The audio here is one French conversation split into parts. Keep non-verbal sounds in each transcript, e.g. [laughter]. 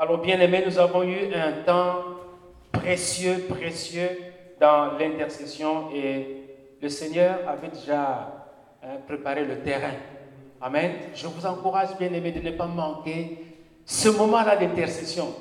Alors, bien aimés, nous avons eu un temps précieux, précieux dans l'intercession et le Seigneur avait déjà hein, préparé le terrain. Amen. Je vous encourage, bien aimés, de ne pas manquer ce moment-là d'intercession.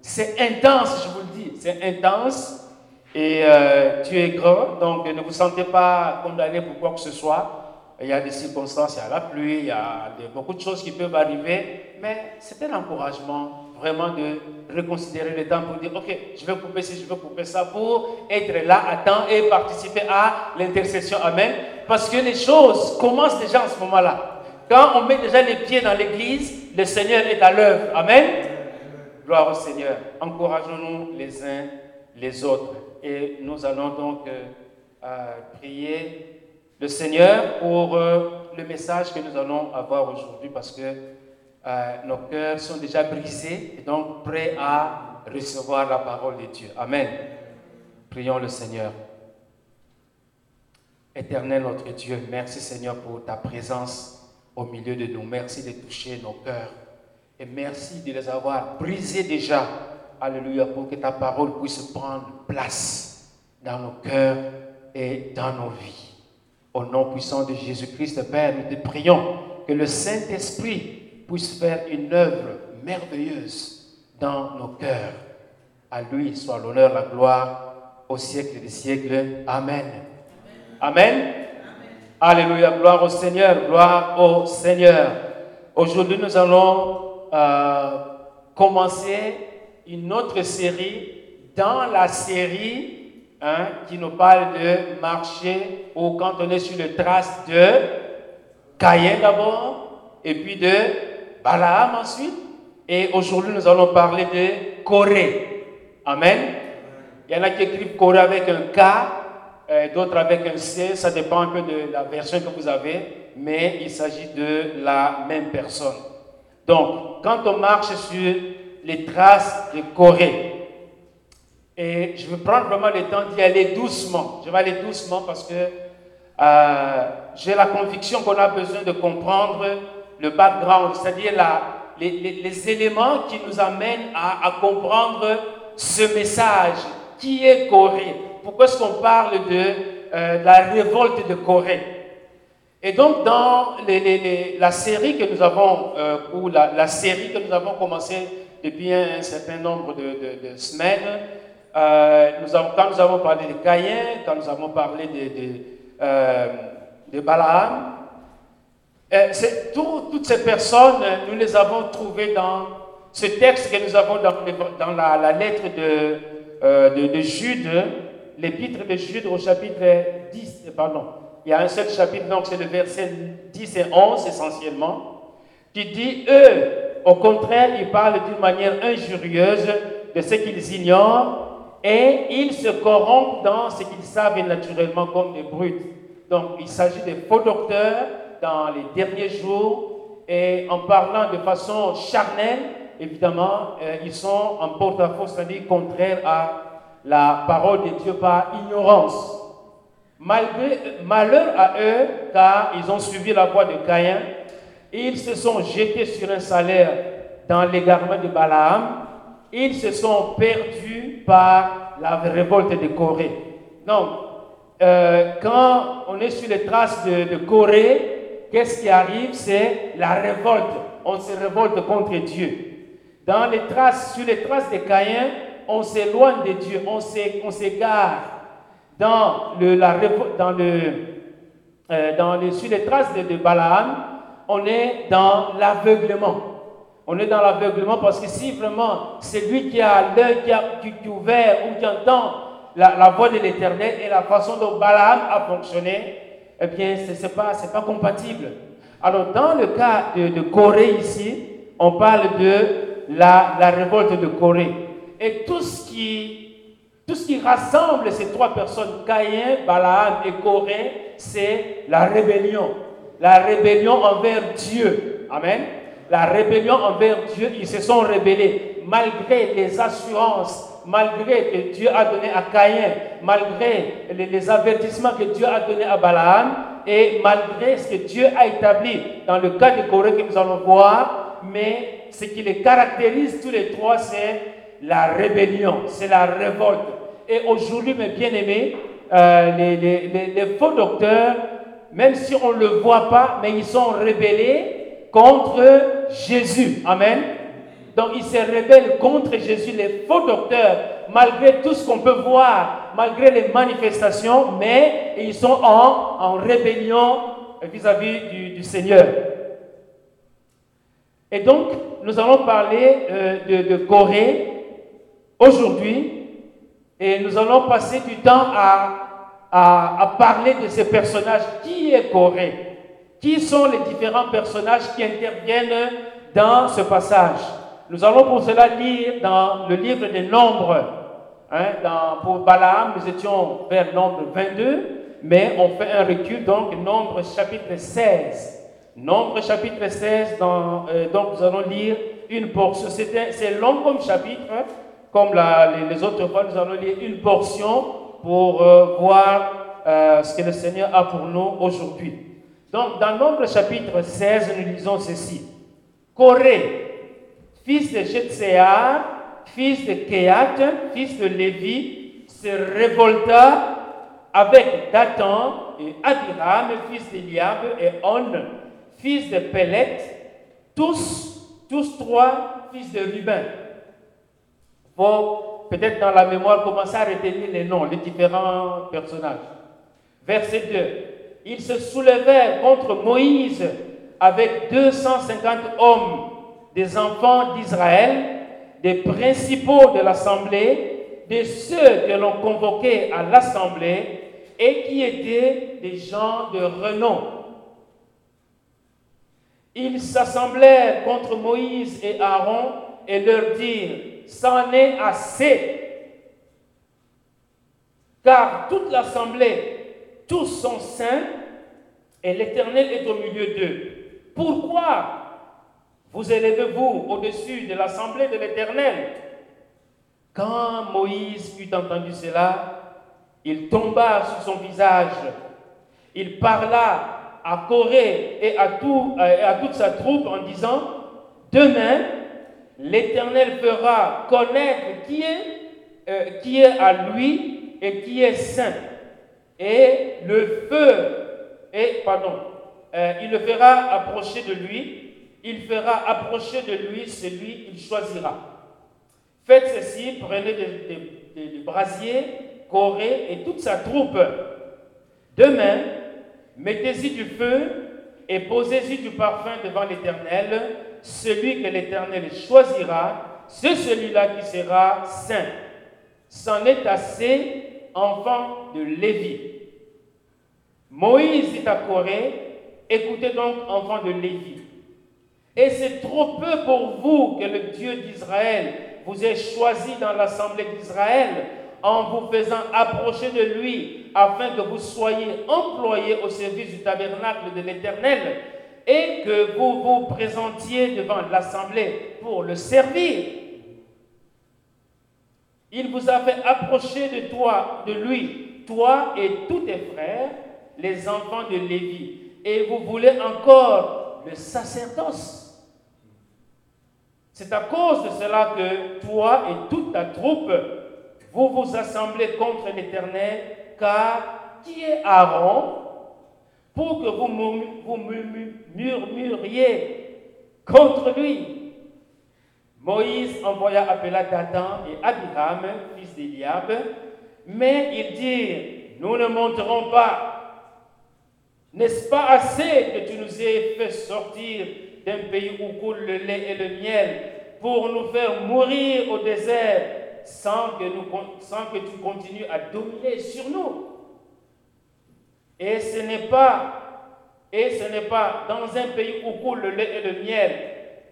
C'est intense, je vous le dis, c'est intense. Et euh, Dieu est grand, donc ne vous sentez pas condamné pour quoi que ce soit. Il y a des circonstances, il y a la pluie, il y a beaucoup de choses qui peuvent arriver, mais c'est un encouragement vraiment de reconsidérer le temps pour dire, ok, je vais couper ci, je vais couper ça, pour être là à temps et participer à l'intercession. Amen. Parce que les choses commencent déjà en ce moment-là. Quand on met déjà les pieds dans l'église, le Seigneur est à l'œuvre. Amen. Gloire au Seigneur. Encourageons-nous les uns les autres. Et nous allons donc euh, euh, prier le Seigneur pour euh, le message que nous allons avoir aujourd'hui parce que euh, nos cœurs sont déjà brisés et donc prêts à recevoir la parole de Dieu. Amen. Prions le Seigneur. Éternel notre Dieu, merci Seigneur pour ta présence au milieu de nous. Merci de toucher nos cœurs. Et merci de les avoir brisés déjà. Alléluia, pour que ta parole puisse prendre place dans nos cœurs et dans nos vies. Au nom puissant de Jésus-Christ, Père, nous te prions que le Saint-Esprit puisse faire une œuvre merveilleuse dans nos cœurs. À lui soit l'honneur, la gloire au siècle des siècles. Amen. Amen. Alléluia. Gloire au Seigneur. Gloire au Seigneur. Aujourd'hui, nous allons euh, commencer une autre série dans la série Hein, qui nous parle de marcher ou quand on est sur le trace de Caïn d'abord, et puis de Balaam ensuite. Et aujourd'hui, nous allons parler de Corée. Amen. Il y en a qui écrivent Corée avec un K, euh, d'autres avec un C, ça dépend un peu de la version que vous avez, mais il s'agit de la même personne. Donc, quand on marche sur les traces de Corée, et je vais prendre vraiment le temps d'y aller doucement. Je vais aller doucement parce que euh, j'ai la conviction qu'on a besoin de comprendre le background, c'est-à-dire les, éléments qui nous amènent à, comprendre ce message. Qui est Corée Pourquoi est-ce qu'on parle de euh, la révolte de Corée Et donc, dans la série que nous avons, euh, ou la, série que nous avons commencé depuis un, certain nombre de semaines, euh, nous avons, quand nous avons parlé de Caïn, quand nous avons parlé de, de, euh, de euh, toutes ces personnes, nous les avons trouvées dans ce texte que nous avons dans, dans la, lettre de, de, Jude, l'épître de Jude au chapitre 10, pardon. Il y a un seul chapitre, donc c'est le verset 10 et 11 essentiellement, qui dit, eux, au contraire, ils parlent d'une manière injurieuse de ce qu'ils ignorent et ils se corrompent dans ce qu'ils savent naturellement comme des brutes. Donc il s'agit de faux docteurs dans les derniers jours et en parlant de façon charnelle, évidemment, euh, ils sont en porte-à-faux, c'est-à-dire contraire à la parole de Dieu par ignorance. Malheur à eux, car ils ont suivi la voie de Caïn, ils se sont jetés sur un salaire dans l'égarement de Balaam, ils se sont perdus par la révolte de Corée. Donc, euh, quand on est sur les traces de, Corée, qu'est-ce qui arrive? C'est la révolte. On se révolte contre Dieu. Dans les traces, sur les traces de Caïn, on s'éloigne de Dieu, on s'égare. Dans le, la, dans euh, sur les traces de, Balaam, on est dans l'aveuglement. On est dans l'aveuglement parce que si vraiment c'est lui qui a l'œil qui, est ouvert ou qui entend la, voix de l'éternel et la façon dont Balaam a fonctionné, eh bien, ce n'est pas, compatible. Alors, dans le cas de, Corée ici, on parle de la, révolte de Corée. Et tout ce, qui, tout ce qui rassemble ces trois personnes, Caïn, Balaam et Corée, c'est la rébellion. La rébellion envers Dieu. Amen la rébellion envers Dieu, ils se sont rébellés malgré les assurances, malgré que Dieu a donné à Caïn, malgré les, avertissements que Dieu a donnés à Balaam et malgré ce que Dieu a établi dans le cas de Corée que nous allons voir, mais ce qui les caractérise tous les trois, c'est la rébellion, c'est la révolte. Et aujourd'hui, mes bien-aimés, euh, les, les, faux docteurs, même si on ne le voit pas, mais ils sont rébellés contre Jésus. Amen. Donc ils se rebellent contre Jésus, les faux docteurs, malgré tout ce qu'on peut voir, malgré les manifestations, mais ils sont en, rébellion vis-à-vis du, Seigneur. Et donc, nous allons parler euh, de, Corée aujourd'hui, et nous allons passer du temps à, à, à parler de ces personnages. Qui est Corée? Qui sont les différents personnages qui interviennent dans ce passage? Nous allons pour cela lire dans le livre des Nombres. Hein, dans, pour Balaam, nous étions vers Nombre 22, mais on fait un recul, donc Nombre chapitre 16. Nombre chapitre 16, dans, euh, donc nous allons lire une portion. C'est long comme chapitre, hein comme les, autres fois, nous allons lire une portion pour euh, voir euh, ce que le Seigneur a pour nous aujourd'hui. Donc, dans Nombre chapitre 16, nous lisons ceci. Corée, fils de Jetséar, fils de Kéat, fils de Lévi, se révolta avec Dathan et Abiram, fils d'Eliab, et On, fils de Pelet, tous, tous trois fils de Ruben faut peut-être dans la mémoire commencer à retenir les noms, les différents personnages. Verset 2. Ils se soulevèrent contre Moïse avec 250 hommes, des enfants d'Israël, des principaux de l'assemblée, de ceux que l'on convoquait à l'assemblée et qui étaient des gens de renom. Ils s'assemblèrent contre Moïse et Aaron et leur dirent, c'en est assez. Car toute l'assemblée, tous sont saints, et l'Éternel est au milieu d'eux. Pourquoi vous élevez-vous au-dessus de l'assemblée de l'Éternel Quand Moïse eut entendu cela, il tomba sur son visage. Il parla à Corée et à, à toute sa troupe en disant, Demain, l'Éternel fera connaître qui est, euh, qui est à lui et qui est saint. Et le feu, et pardon, euh, il le fera approcher de lui, il fera approcher de lui celui qu'il choisira. Faites ceci, prenez des, brasiers, Corée et toute sa troupe. Demain, mettez-y du feu et posez-y du parfum devant l'Éternel celui que l'Éternel choisira, c'est celui-là qui sera saint. C'en est assez, enfant de Lévi. Moïse dit à Corée, écoutez donc, enfant de Lévi. Et c'est trop peu pour vous que le Dieu d'Israël vous ait choisi dans l'assemblée d'Israël en vous faisant approcher de lui afin que vous soyez employés au service du tabernacle de l'Éternel et que vous vous présentiez devant l'assemblée pour le servir. Il vous a fait approcher de toi, de lui, toi et tous tes frères, les enfants de Lévi, et vous voulez encore le sacerdoce. C'est à cause de cela que toi et toute ta troupe, vous vous assemblez contre l'Éternel, car qui est Aaron pour que vous, murmuriez contre lui? Moïse envoya appeler Dathan et Abiram, fils d'Eliab, mais ils dirent, nous ne monterons pas. N'est-ce pas assez que tu nous aies fait sortir d'un pays où coule le lait et le miel pour nous faire mourir au désert sans que, nous, sans que tu continues à dominer sur nous et ce n'est pas, et ce n'est pas dans un pays où coule le lait et le miel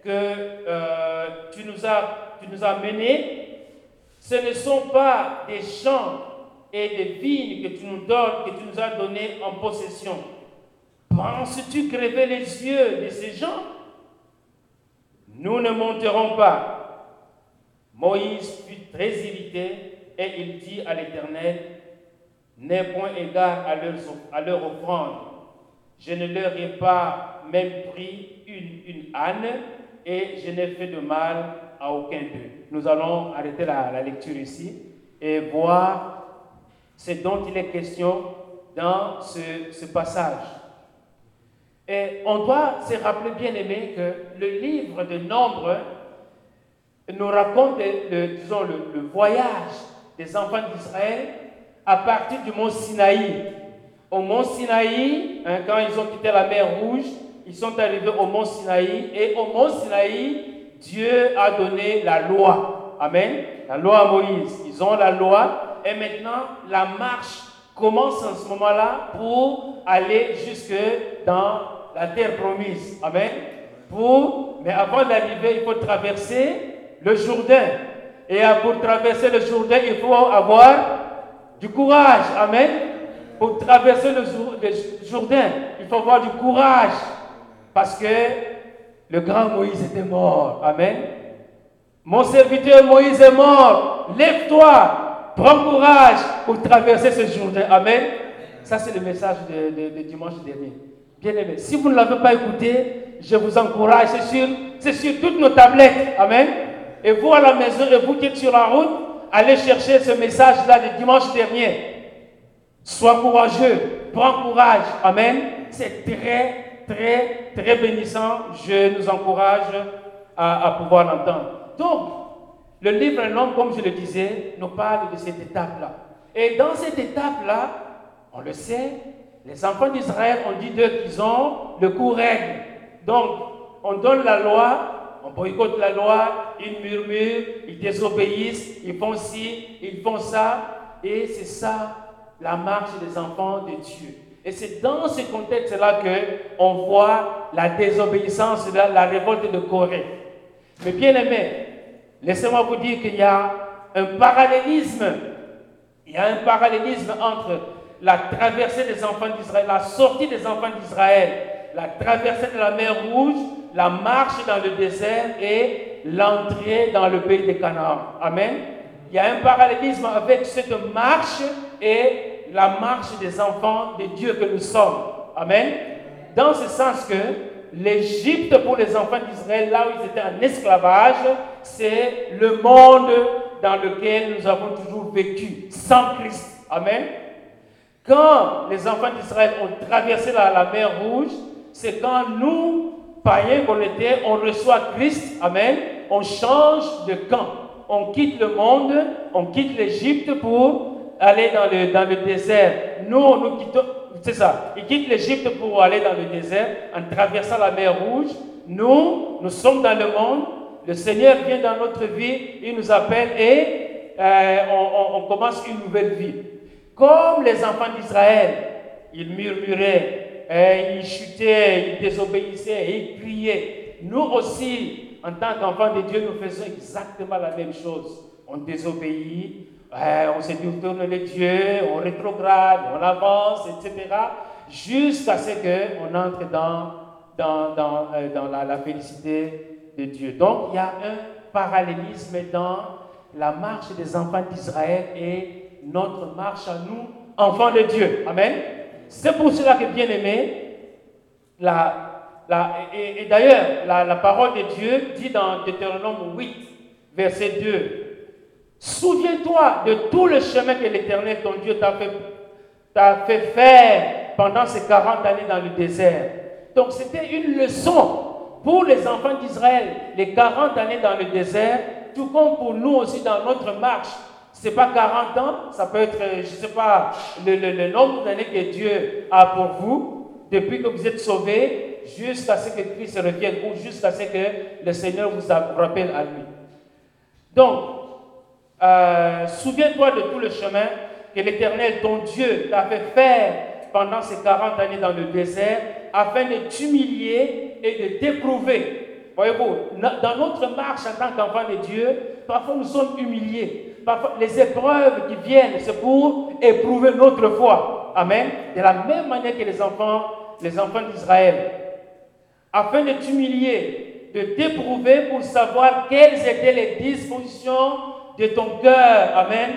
que euh, tu, nous as, tu nous as menés. Ce ne sont pas des champs et des vignes que tu nous donnes, que tu nous as donnés en possession. Penses-tu crever les yeux de ces gens? Nous ne monterons pas. Moïse fut très irrité et il dit à l'Éternel, n'est point égard à leur, offrande. Je ne leur ai pas même pris une, âne et je n'ai fait de mal à aucun d'eux. Nous allons arrêter la, lecture ici et voir ce dont il est question dans ce passage. Et on doit se rappeler, bien aimé, que le livre de Nombre nous raconte le, disons, le, voyage des enfants d'Israël à partir du mont Sinaï. Au mont Sinaï, hein, quand ils ont quitté la mer Rouge, ils sont arrivés au mont Sinaï et au mont Sinaï, Dieu a donné la loi. Amen. La loi à Moïse. Ils ont la loi et maintenant la marche commence en ce moment-là pour aller jusque dans la terre promise. Amen. Pour, mais avant d'arriver, il faut traverser le Jourdain. Et pour traverser le Jourdain, il faut avoir du courage. Amen. Pour traverser le Jourdain, il faut avoir du courage. Parce que le grand Moïse était mort. Amen. Mon serviteur Moïse est mort. Lève-toi. Prends courage pour traverser ce Jourdain. Amen. Ça, c'est le message de, dimanche dernier. Bien aimé, si vous ne l'avez pas écouté, je vous encourage. C'est sur, toutes nos tablettes. Amen. Et vous à la maison, et vous qui êtes sur la route, allez chercher ce message-là de dimanche dernier. Sois courageux, prends courage. Amen. C'est très, très, très bénissant. Je nous encourage à, pouvoir l'entendre. Donc, le livre Un comme je le disais, nous parle de cette étape-là. Et dans cette étape-là, on le sait, les enfants d'Israël ont dit d'eux qu'ils ont le coup. Donc, on donne la loi, on boycotte la loi, ils murmurent, ils désobéissent, ils font ci, ils font ça. Et c'est ça la marche des enfants de Dieu. Et c'est dans ce contexte-là qu'on voit la désobéissance, la révolte de Corée. Mais bien aimé, laissez-moi vous dire qu'il y a un parallélisme. Il y a un parallélisme entre la traversée des enfants d'Israël, la sortie des enfants d'Israël, la traversée de la mer Rouge la marche dans le désert et l'entrée dans le pays de Canaan. Amen. Il y a un parallélisme avec cette marche et la marche des enfants de Dieu que nous sommes. Amen. Dans ce sens que l'Égypte pour les enfants d'Israël, là où ils étaient en esclavage, c'est le monde dans lequel nous avons toujours vécu, sans Christ. Amen. Quand les enfants d'Israël ont traversé la, mer Rouge, c'est quand nous, païens qu'on était, on reçoit Christ, Amen, on change de camp. On quitte le monde, on quitte l'Égypte pour aller dans le, dans le désert. Nous, nous quittons, c'est ça, ils quittent l'Égypte pour aller dans le désert en traversant la mer Rouge. Nous, nous sommes dans le monde, le Seigneur vient dans notre vie, il nous appelle et euh, on commence une nouvelle vie. Comme les enfants d'Israël, ils murmuraient, ils chutaient, ils désobéissaient, ils criaient. Nous aussi, en tant qu'enfants de Dieu, nous faisons exactement la même chose. On désobéit, on se détourne de Dieu, on rétrograde, on avance, etc. Jusqu'à ce qu'on entre dans, euh, dans la, la félicité de Dieu. Donc, il y a un parallélisme dans la marche des enfants d'Israël et notre marche à nous, enfants de Dieu. Amen. C'est pour cela que, bien aimé, la, la, et, d'ailleurs, la, parole de Dieu dit dans Deutéronome 8, verset 2, Souviens-toi de tout le chemin que l'Éternel, ton Dieu, t'a fait, fait faire pendant ces 40 années dans le désert. Donc c'était une leçon pour les enfants d'Israël, les 40 années dans le désert, tout comme pour nous aussi dans notre marche ce n'est pas 40 ans, ça peut être, je ne sais pas, le, nombre d'années que Dieu a pour vous, depuis que vous êtes sauvés, jusqu'à ce que Christ revienne ou jusqu'à ce que le Seigneur vous rappelle à lui. Donc, euh, souviens-toi de tout le chemin que l'Éternel, ton Dieu, t'a fait faire pendant ces 40 années dans le désert, afin de t'humilier et de t'éprouver. Voyez-vous, dans notre marche en tant qu'enfant de Dieu, parfois nous sommes humiliés les épreuves qui viennent, c'est pour éprouver notre foi. Amen. De la même manière que les enfants, les enfants d'Israël. Afin de t'humilier, de t'éprouver pour savoir quelles étaient les dispositions de ton cœur. Amen.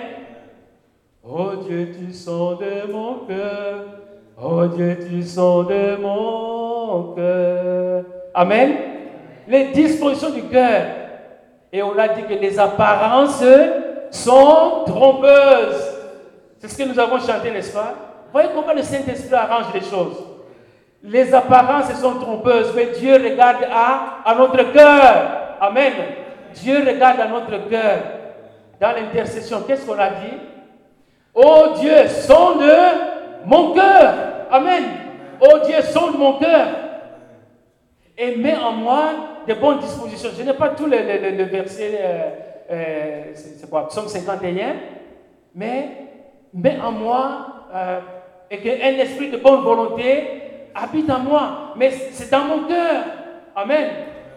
Oh Dieu, tu sens de mon cœur. Oh Dieu, tu sens de mon cœur. Amen. Les dispositions du cœur. Et on a dit que les apparences sont trompeuses. C'est ce que nous avons chanté, n'est-ce pas? Voyez comment le Saint-Esprit arrange les choses. Les apparences sont trompeuses, mais Dieu regarde à, à notre cœur. Amen. Dieu regarde à notre cœur. Dans l'intercession, qu'est-ce qu'on a dit? Oh Dieu, sonde mon cœur. Amen. Oh Dieu, sonde mon cœur. Et mets en moi de bonnes dispositions. Je n'ai pas tous les, versets, euh, euh, c'est quoi, Psaume 51, mais mets en moi euh, et qu'un esprit de bonne volonté habite en moi. Mais c'est dans mon cœur. Amen.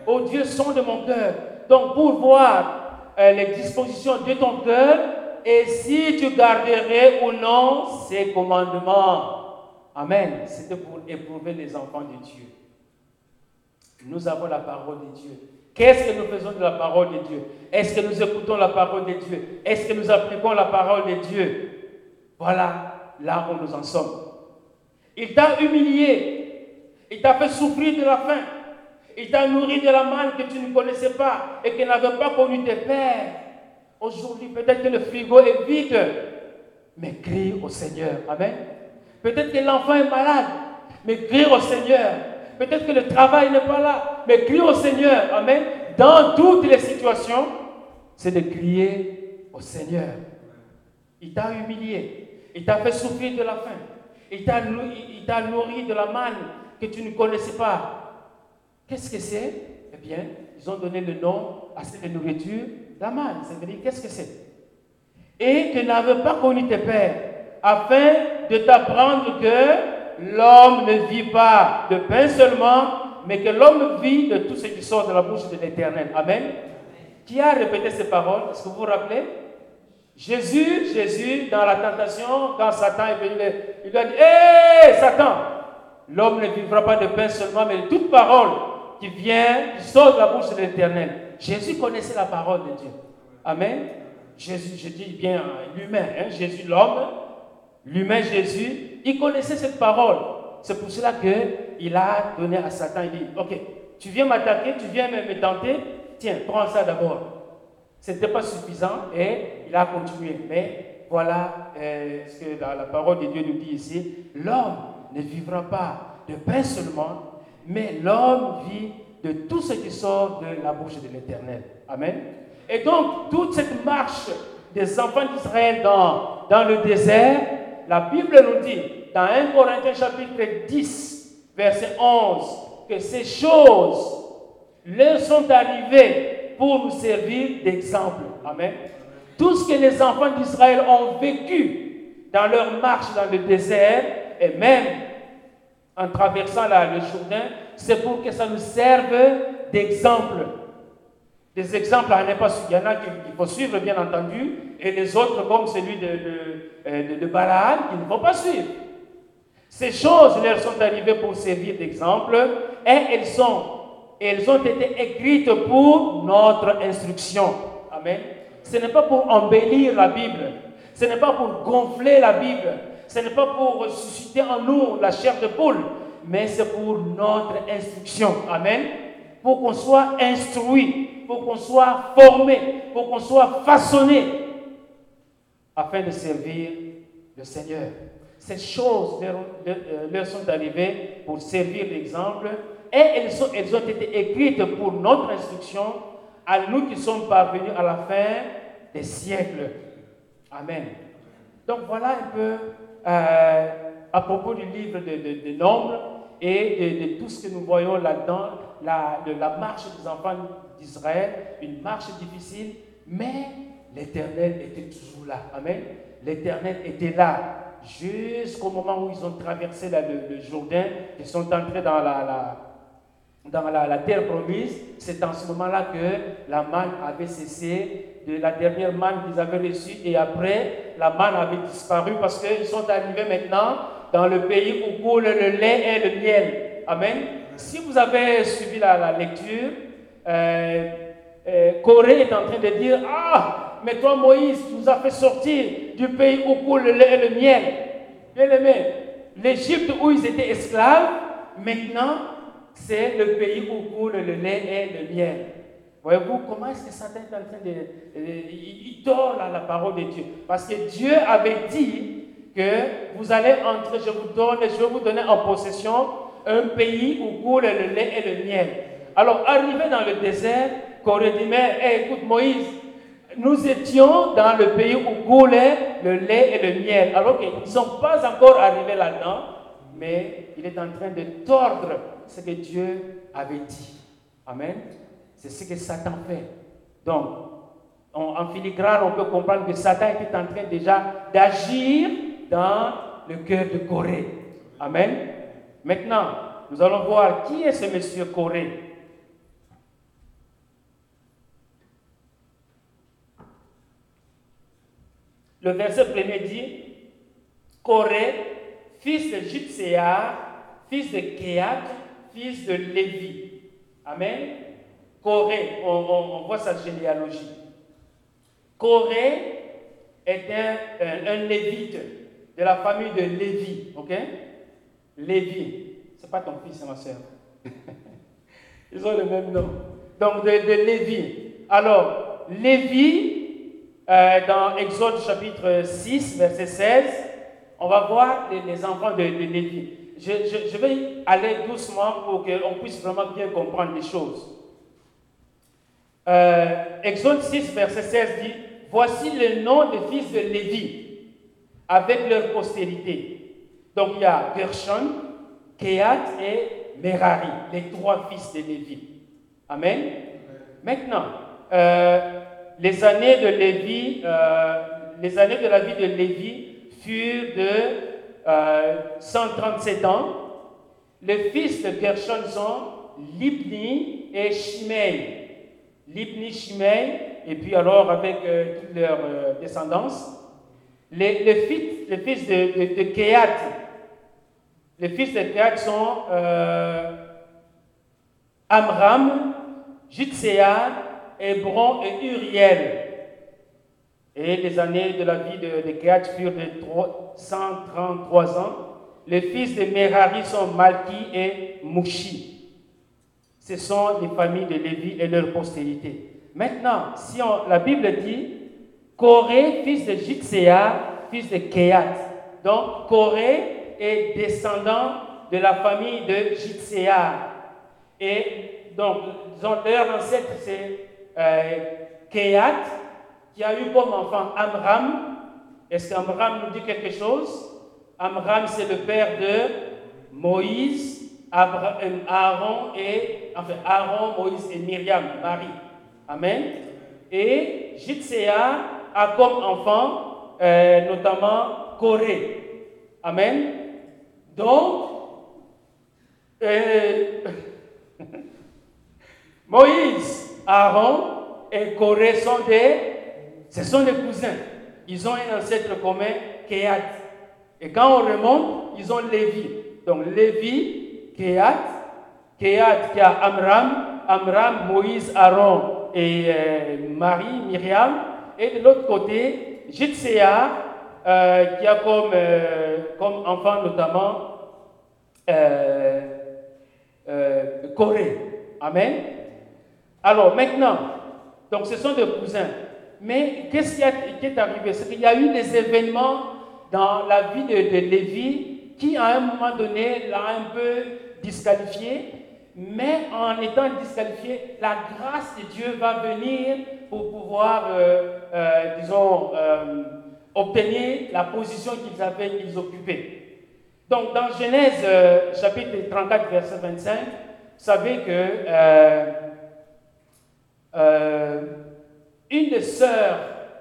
Oh Dieu, sonde mon cœur. Donc, pour voir les dispositions de ton cœur, et si tu garderais ou non ses commandements. Amen. C'était pour éprouver les enfants de Dieu. Nous avons la parole de Dieu. Qu'est-ce que nous faisons de la parole de Dieu? Est-ce que nous écoutons la parole de Dieu? Est-ce que nous appliquons la parole de Dieu? Voilà là où nous en sommes. Il t'a humilié. Il t'a fait souffrir de la faim. Il t'a nourri de la manne que tu ne connaissais pas et qui n'avait pas connu tes pères. Aujourd'hui, peut-être que le frigo est vide, mais crie au Seigneur. Amen. Peut-être que l'enfant est malade, mais crie au Seigneur. Peut-être que le travail n'est pas là, mais crie au Seigneur. Amen. Dans toutes les situations, c'est de crier au Seigneur. Il t'a humilié. Il t'a fait souffrir de la faim. Il t'a nourri de la manne que tu ne connaissais pas. Qu'est-ce que c'est? Eh bien, ils ont donné le nom à cette nourriture la manne, ça veut dire qu'est-ce que c'est? Et que n'avait pas connu tes pères, afin de t'apprendre que l'homme ne vit pas de pain seulement, mais que l'homme vit de tout ce qui sort de la bouche de l'Éternel. Amen. Qui a répété ces paroles? Est-ce que vous vous rappelez? Jésus, Jésus, dans la tentation, quand Satan est venu, il lui a dit Hé, Satan, l'homme ne vivra pas de pain seulement, mais de toute parole qui vient, qui sort de la bouche de l'Éternel. Jésus connaissait la parole de Dieu. Amen. Jésus, je dis bien l'humain, hein, Jésus l'homme, l'humain Jésus, il connaissait cette parole. C'est pour cela qu'il a donné à Satan, il dit, ok, tu viens m'attaquer, tu viens me, tenter, tiens, prends ça d'abord. Ce n'était pas suffisant et il a continué. Mais voilà euh, ce que la, la parole de Dieu nous dit ici. L'homme ne vivra pas de pain seulement, mais l'homme vit de tout ce qui sort de la bouche de l'Éternel. Amen. Et donc, toute cette marche des enfants d'Israël dans, dans le désert, la Bible nous dit, dans 1 Corinthiens chapitre 10, verset 11, que ces choses leur sont arrivées pour nous servir d'exemple. Amen. Tout ce que les enfants d'Israël ont vécu dans leur marche dans le désert, et même en traversant le Jourdain, c'est pour que ça nous serve d'exemple. Des exemples à ne pas Il y en a qu'il faut suivre, bien entendu, et les autres, comme celui de, de, euh, de, Balaam, qu'il ne faut pas suivre. Ces choses leur sont arrivées pour servir d'exemple, et elles, sont, elles ont été écrites pour notre instruction. Amen. Ce n'est pas pour embellir la Bible, ce n'est pas pour gonfler la Bible, ce n'est pas pour susciter en nous la chair de poule, mais c'est pour notre instruction. Amen. Pour qu'on soit instruit, pour qu'on soit formé, pour qu'on soit façonné, afin de servir le Seigneur. Ces choses leur, euh, sont arrivées pour servir l'exemple et elles, ont été écrites pour notre instruction à nous qui sommes parvenus à la fin des siècles. Amen. Donc voilà un peu euh, à propos du livre de, de, de Nombres et de, tout ce que nous voyons là-dedans, la, de la marche des enfants d'Israël, une marche difficile, mais l'Éternel était toujours là. Amen. L'Éternel était là jusqu'au moment où ils ont traversé le, Jourdain, ils sont entrés dans la, la, terre promise. C'est en ce moment-là que la manne avait cessé de la dernière manne qu'ils avaient reçue et après, la manne avait disparu parce qu'ils sont arrivés maintenant dans le pays où coule le lait et le miel. Amen. Si vous avez suivi la, lecture, euh, euh, Corée est en train de dire Ah, mais toi, Moïse, tu nous as fait sortir du pays où coule le lait et le miel. Bien aimé, l'Égypte où ils étaient esclaves, maintenant, c'est le pays où coule le lait et le miel. Voyez-vous comment est-ce que Satan est en train de... il dort à la parole de Dieu? Parce que Dieu avait dit que vous allez entrer, je vous donne, je vais vous donner en possession un pays où coule le lait et le miel. Alors, arrivé dans le désert, Corée dit, mais écoute Moïse, nous étions dans le pays où coulait le lait et le miel, alors qu'ils ne sont pas encore arrivés là-dedans, mais il est en train de tordre ce que Dieu avait dit. Amen. C'est ce que Satan fait. Donc, en filigrane, on peut comprendre que Satan était en train déjà d'agir dans le cœur de Corée. Amen. Maintenant, nous allons voir qui est ce monsieur Corée. Le verset premier dit Corée, fils de Jutséa, fils de Kéat, fils de Lévi. Amen. Corée, on, voit sa généalogie. Corée est un, lévite de la famille de Lévi. Ok? Lévi. Ce n'est pas ton fils, ma soeur. [laughs] Ils ont le même nom. Donc, de, Lévi. Alors, Lévi, euh, dans Exode chapitre 6, verset 16, on va voir les, enfants de, de Lévi. Je, vais aller doucement pour qu'on puisse vraiment bien comprendre les choses. Euh, Exode 6, verset 16 dit Voici le nom des fils de Lévi avec leur postérité. Donc il y a Gershon, Kehat et Merari, les trois fils de Lévi. Amen. Maintenant, euh, les années de Lévi, euh, les années de la vie de Lévi furent de 137 euh, ans. Les fils de Gershon sont Libni et Shimei. Libni, Shimei, et puis alors avec toute leur descendance. Les, fils, de, les fils de Kehat sont Amram, Jutséa, Hébron et Uriel. Et les années de la vie de, de furent de 133 ans. Les fils de Merari sont Malki et Mouchi. Ce sont les familles de Lévi et leur postérité. Maintenant, si la Bible dit Corée, fils de Jitséa, fils de Kéat. Donc, Corée est descendant de la famille de Jitséa. Et donc, leur ancêtre, c'est euh, qui a eu comme enfant Amram. Est-ce qu'Amram nous dit quelque chose? Amram, c'est le père de Moïse, euh, Aaron et enfin Aaron, Moïse et Myriam, Marie. Amen. Et Jitséa a comme enfant euh, notamment Corée. Amen. Donc, [laughs] Moïse Aaron et Corée sont des, ce sont des cousins. Ils ont un ancêtre commun, Kéat. Et quand on remonte, ils ont Lévi. Donc Lévi, Kéat, Kéat qui a Amram, Amram, Moïse, Aaron et euh, Marie, Myriam. Et de l'autre côté, Jitséa, euh, qui a comme, euh, comme enfant notamment Corée. Amen. Alors maintenant, donc ce sont des cousins. Mais qu'est-ce qui, est arrivé? C'est qu'il y a eu des événements dans la vie de, de Lévi qui, à un moment donné, l'a un peu disqualifié. Mais en étant disqualifié, la grâce de Dieu va venir pour pouvoir, euh, euh, disons, euh, obtenir la position qu'ils avaient, qu'ils occupaient. Donc, dans Genèse chapitre 34, verset 25, vous savez que une des sœurs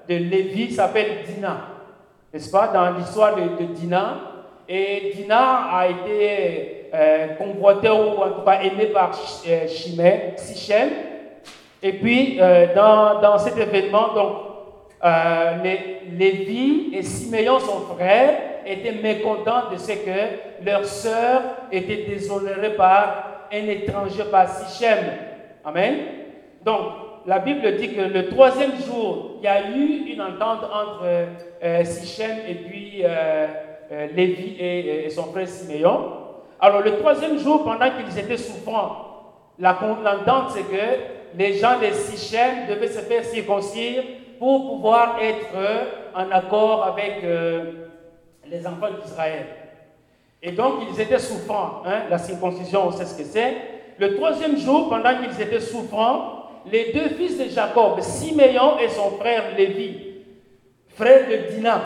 de Lévi s'appelle Dina, n'est-ce pas, dans l'histoire de, Dina. Et Dina a été euh, convoitée ou en tout cas aimée par euh, Sichem. Et puis, dans, dans, cet événement, donc, les, Lévi et Siméon, son frère, étaient mécontents de ce que leur sœur était déshonorée par un étranger, par Sichem. Amen. Donc, la Bible dit que le troisième jour, il y a eu une entente entre euh, Sichem et puis euh, euh, Lévi et, son frère Siméon. Alors le troisième jour, pendant qu'ils étaient souffrants, commandante, c'est que les gens des Sichem devaient se faire circoncire pour pouvoir être en accord avec euh, les enfants d'Israël. Et donc, ils étaient souffrants. Hein? La circoncision, on sait ce que c'est. Le troisième jour, pendant qu'ils étaient souffrants, les deux fils de Jacob, Siméon et son frère Lévi, frère de Dina,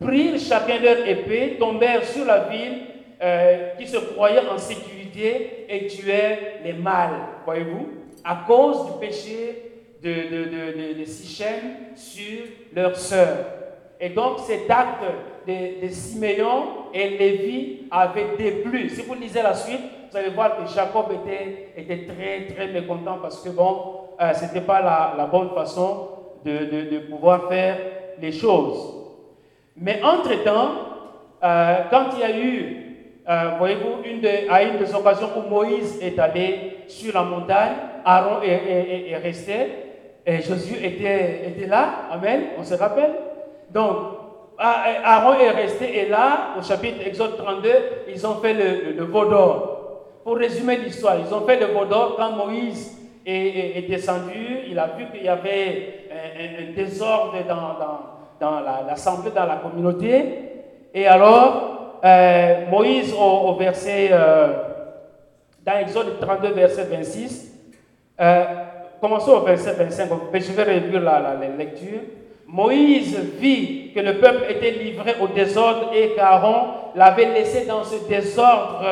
prirent chacun leur épée, tombèrent sur la ville euh, qui se croyait en sécurité et tuèrent les mâles, voyez-vous, à cause du péché de, de, Sichem sur leur sœur. Et donc cet acte de, Siméon et Lévi avait déplu. Si vous lisez la suite, vous allez voir que Jacob était, très très mécontent parce que bon, euh, ce n'était pas la, bonne façon de, pouvoir faire les choses. Mais entre-temps, euh, quand il y a eu, euh, voyez-vous, à une des occasions où Moïse est allé sur la montagne, Aaron est, est resté, et Jésus était, était là, Amen, on se rappelle Donc, Aaron est resté, et là, au chapitre Exode 32, ils ont fait le, le, veau d'or. Pour résumer l'histoire, ils ont fait le veau d'or quand Moïse est, descendu, il a vu qu'il y avait un, désordre dans, dans, l'assemblée, dans la communauté. Et alors, euh, Moïse, au, verset, euh, dans Exode 32, verset 26, euh, commençons au verset 25, je vais réduire la, lecture. Moïse vit que le peuple était livré au désordre et qu'Aaron l'avait laissé dans ce désordre,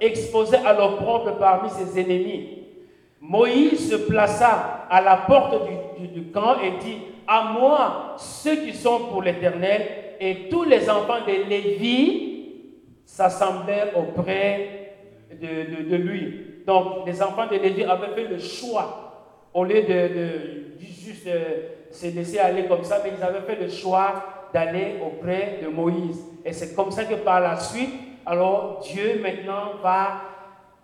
exposé à l'opprobre parmi ses ennemis. Moïse se plaça à la porte du, camp et dit, à moi, ceux qui sont pour l'Éternel, et tous les enfants de Lévi s'assemblèrent auprès de, lui. Donc, les enfants de Lévi avaient fait le choix au lieu de, juste euh, se laisser aller comme ça, mais ils avaient fait le choix d'aller auprès de Moïse. Et c'est comme ça que par la suite, alors Dieu maintenant va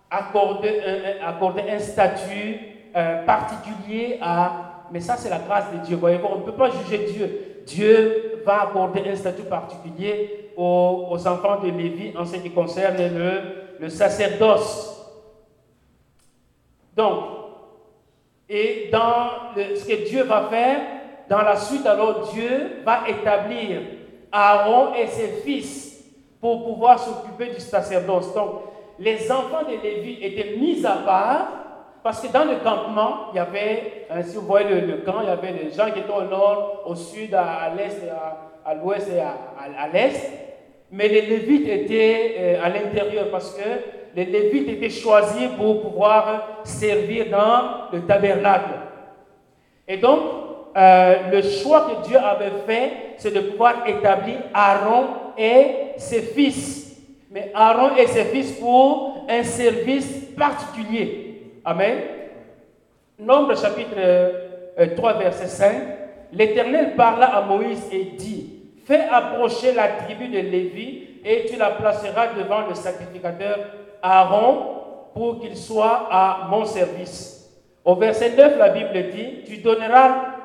accorder un, un statut euh, particulier à... Mais ça, c'est la grâce de Dieu. Voyez-vous, on ne peut pas juger Dieu. Dieu va accorder un statut particulier aux, enfants de Lévi en ce qui concerne le sacerdoce. Donc, et dans ce que Dieu va faire, dans la suite, alors Dieu va établir Aaron et ses fils pour pouvoir s'occuper du sacerdoce. Donc, les enfants de Lévi étaient mis à part parce que dans le campement, il y avait, hein, si vous voyez le, camp, il y avait les gens qui étaient au nord, au sud, à, l'est, à, l'ouest et à, l'est. Mais les Lévites étaient euh, à l'intérieur parce que les Lévites étaient choisis pour pouvoir servir dans le tabernacle. Et donc, euh, le choix que Dieu avait fait, c'est de pouvoir établir Aaron et ses fils. Mais Aaron et ses fils pour un service particulier. Amen. Nombre chapitre 3, euh, verset 5. L'Éternel parla à Moïse et dit, Fais approcher la tribu de Lévi et tu la placeras devant le sacrificateur Aaron pour qu'il soit à mon service. Au verset 9, la Bible dit, tu donneras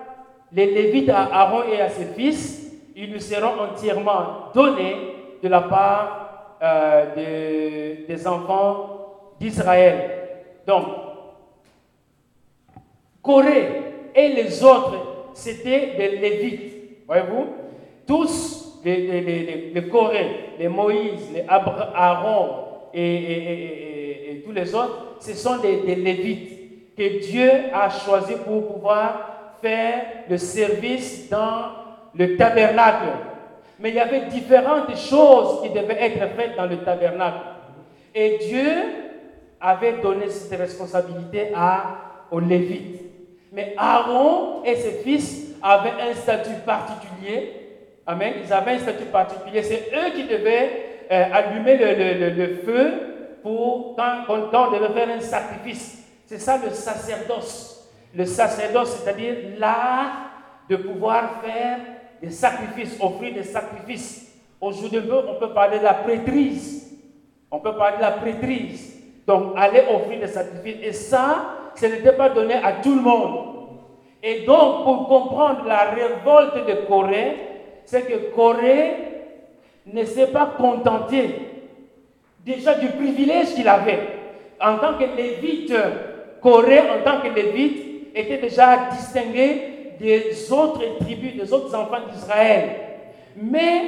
les Lévites à Aaron et à ses fils, ils lui seront entièrement donnés de la part euh, des enfants d'Israël. Donc, Corée et les autres, c'était des Lévites. Voyez-vous? Tous les, les, les, Corée, les Moïse, les Aaron, et, tous les autres, ce sont des, Lévites que Dieu a choisi pour pouvoir faire le service dans le tabernacle. Mais il y avait différentes choses qui devaient être faites dans le tabernacle. Et Dieu avait donné cette responsabilité à, aux Lévites. Mais Aaron et ses fils avaient un statut particulier. Amen. Ils avaient un statut particulier. C'est eux qui devaient euh, allumer le, feu pour quand, quand, on devait faire un sacrifice. C'est ça le sacerdoce. Le sacerdoce, c'est-à-dire l'art de pouvoir faire des sacrifices, offrir des sacrifices. Aujourd'hui, on peut parler de la prêtrise. On peut parler de la prêtrise. Donc, aller offrir des sacrifices. Et ça, ce n'était pas donné à tout le monde. Et donc, pour comprendre la révolte de Corée, c'est que Corée ne s'est pas contenté déjà du privilège qu'il avait. En tant que lévite, Corée, en tant que lévite, était déjà distingué des autres tribus, des autres enfants d'Israël. Mais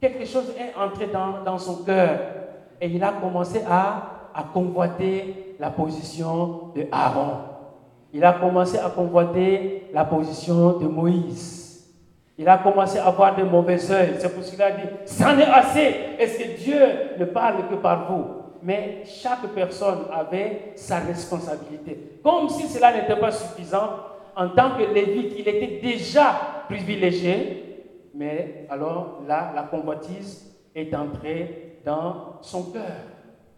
quelque chose est entré dans, son cœur et il a commencé à, à convoiter la position de Aaron. Il a commencé à convoiter la position de Moïse. Il a commencé à avoir de mauvais yeux. C'est pour cela qu'il a dit, c'en est assez. Est-ce que Dieu ne parle que par vous Mais chaque personne avait sa responsabilité. Comme si cela n'était pas suffisant, en tant que lévite, il était déjà privilégié. Mais alors là, la convoitise est entrée dans son cœur.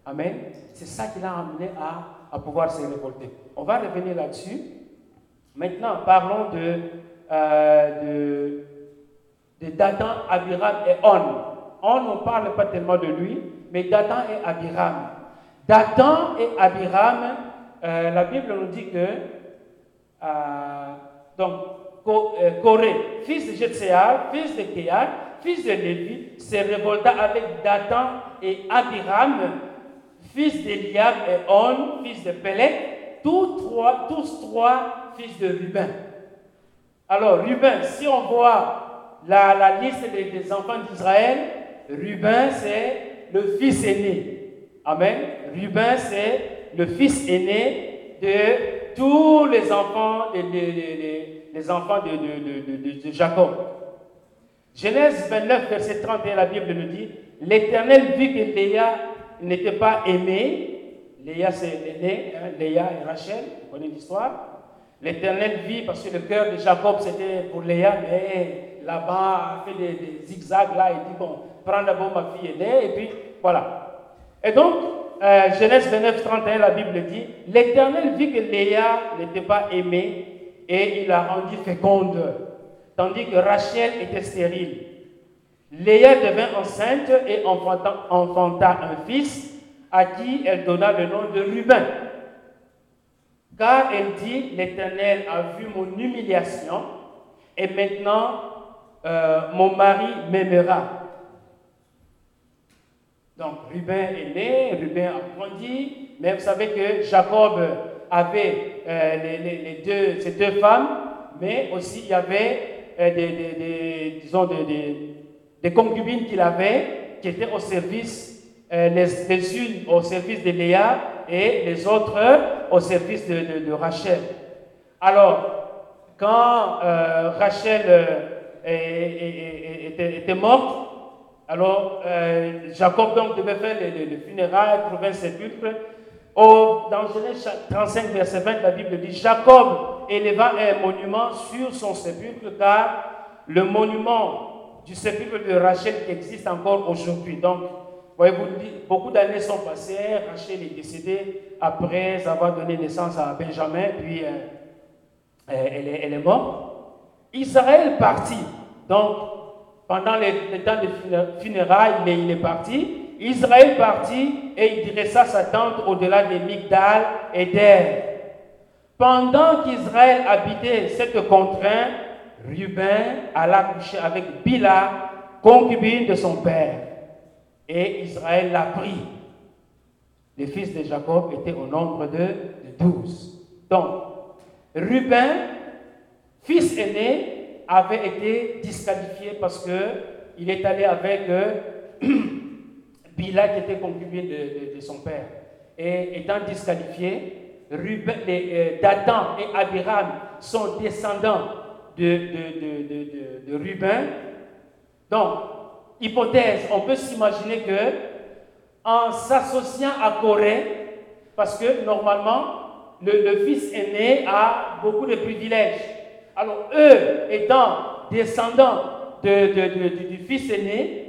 Amen. C'est ça qui l'a amené à, pouvoir se révolter. On va revenir là-dessus. Maintenant, parlons de euh, de, de Dathan, Abiram et On. On, ne parle pas tellement de lui, mais Dathan et Abiram. Dathan et Abiram, euh, la Bible nous dit que euh, donc Corée, fils de Jetséal, fils de Kéat, fils de Lévi, se révolta avec Dathan et Abiram, fils d'Eliab et On, fils de Pelek, tous trois, tous trois fils de Ruben. Alors, Ruben, si on voit la, liste des, enfants d'Israël, Ruben, c'est le fils aîné. Amen. Ruben, c'est le fils aîné de tous les enfants, les, enfants de, Jacob. Genèse 29, verset 31, la Bible nous dit L'Éternel vit que Léa n'était pas aimée. Léa, c'est l'aîné, hein, Léa et Rachel, vous connaissez l'histoire. L'Éternel vit parce que le cœur de Jacob c'était pour Léa, mais là-bas, fait des, zigzags là, il dit bon, prends d'abord ma fille aînée, et puis voilà. Et donc, euh, Genèse 29, 31, la Bible dit L'Éternel vit que Léa n'était pas aimée et il la rendit féconde, tandis que Rachel était stérile. Léa devint enceinte et enfanta, enfanta un fils à qui elle donna le nom de Ruben. Car elle dit, l'Éternel a vu mon humiliation et maintenant euh, mon mari m'aimera. Donc Ruben est né, Ruben a grandi, mais vous savez que Jacob avait euh, deux, ces deux femmes, mais aussi il y avait euh, des, concubines qu'il avait qui étaient au service, les, les unes au service de Léa et les autres au service de, Rachel. Alors, quand euh, Rachel euh, était, morte, alors euh, Jacob donc devait faire les, funérailles, trouver un sépulcre. dans Genèse 35, verset 20, la Bible dit Jacob éleva un monument sur son sépulcre, car le monument du sépulcre de Rachel qui existe encore aujourd'hui. Donc, Voyez-vous, beaucoup d'années sont passées, Rachel est décédée après avoir donné naissance à Benjamin, puis euh, euh, elle, est, morte. Israël partit. Donc, pendant les, temps de funérailles, il est, parti. Israël partit et il dressa sa tente au-delà des Migdal et d'Er. Pendant qu'Israël habitait cette contrainte, Ruben alla coucher avec Bila, concubine de son père. Et Israël l'a pris. Les fils de Jacob étaient au nombre de, douze. Donc, Ruben, fils aîné, avait été disqualifié parce qu'il est allé avec euh, [clears throat] Bila qui était concubine de, son père. Et étant disqualifié, Ruben, euh, et Abiram sont descendants de, de Ruben. Donc, hypothèse, on peut s'imaginer que en s'associant à Corée, parce que normalement, le, fils aîné a beaucoup de privilèges. Alors eux, étant descendants du fils aîné,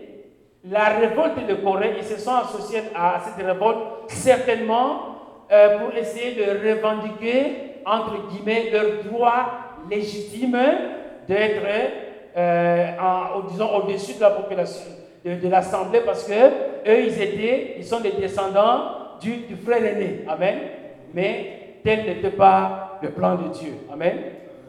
la révolte de Corée, ils se sont associés à cette révolte certainement euh, pour essayer de revendiquer, entre guillemets, leur droit légitime d'être euh, disons, au-dessus de la population, de, l'Assemblée, parce que eux, ils étaient, ils sont des descendants du, frère aîné. Amen. Mais tel n'était pas le plan de Dieu. Amen.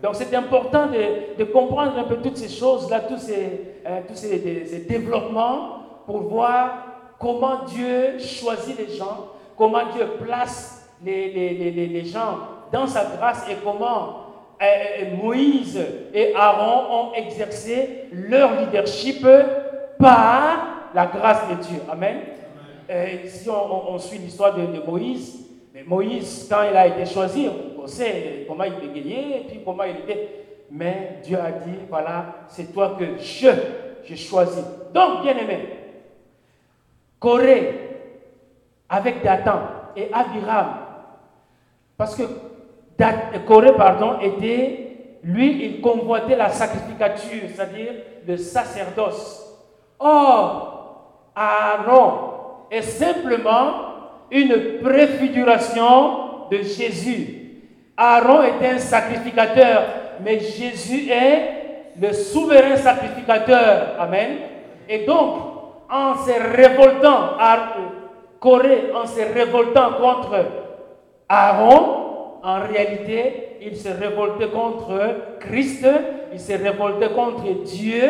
Donc c'est important de, comprendre un peu toutes ces choses-là, tous, ces, euh, tous ces, développements, pour voir comment Dieu choisit les gens, comment Dieu place les, les, les, les gens dans sa grâce et comment euh, euh, Moïse et Aaron ont exercé leur leadership par la grâce de Dieu. Amen. Euh, si on, suit l'histoire de, Moïse, mais Moïse, quand il a été choisi, on sait comment il bégayait et puis comment il était. Mais Dieu a dit, voilà, c'est toi que je, j'ai choisi. Donc, bien aimé, Corée, avec Dathan et Abiram, parce que Corée, pardon, était, lui, il convoitait la sacrificature, c'est-à-dire le sacerdoce. Or, Aaron est simplement une préfiguration de Jésus. Aaron est un sacrificateur, mais Jésus est le souverain sacrificateur. Amen. Et donc, en se révoltant, en se révoltant contre Aaron, en réalité, il se révoltait contre Christ, il se révoltait contre Dieu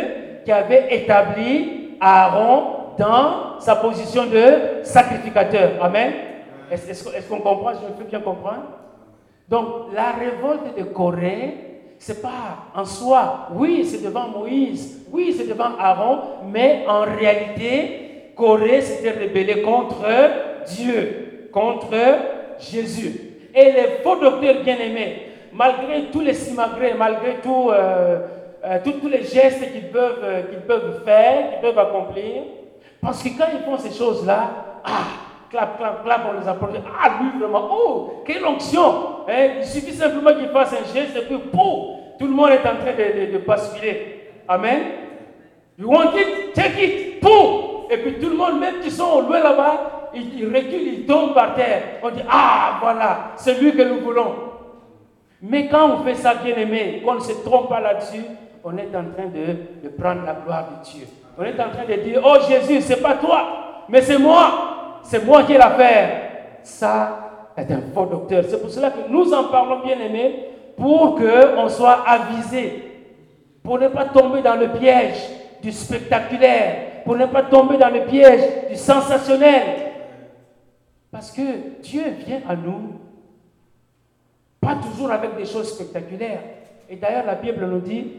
qui avait établi Aaron dans sa position de sacrificateur. Amen. Est-ce qu'on comprend? Je peux bien comprendre Donc, la révolte de Corée, c'est pas en soi. Oui, c'est devant Moïse. Oui, c'est devant Aaron. Mais en réalité, Corée s'était rébellée contre Dieu, contre Jésus. Et les faux docteurs bien-aimés, malgré tous les simagrées, malgré euh, euh, tous, les gestes qu'ils peuvent, euh, qu'ils peuvent faire, qu'ils peuvent accomplir, parce que quand ils font ces choses-là, ah, clap, clap, clap, on les applaudit. Ah, lui vraiment, oh, quelle onction hein, Il suffit simplement qu'il fasse un geste et puis, pouf, tout le monde est en train de, basculer. Amen. You want it? Take it. Pouf Et puis tout le monde, même qui sont loin là-bas, il, recule, il tombe par terre. On dit, ah, voilà, c'est lui que nous voulons. Mais quand on fait ça, bien aimé, qu'on ne se trompe pas là-dessus, on est en train de, prendre la gloire de Dieu. On est en train de dire, oh Jésus, c'est pas toi, mais c'est moi. C'est moi qui ai l'affaire. Ça est un faux docteur. C'est pour cela que nous en parlons, bien aimé, pour qu'on soit avisé, pour ne pas tomber dans le piège du spectaculaire, pour ne pas tomber dans le piège du sensationnel, parce que Dieu vient à nous, pas toujours avec des choses spectaculaires. Et d'ailleurs, la Bible nous dit,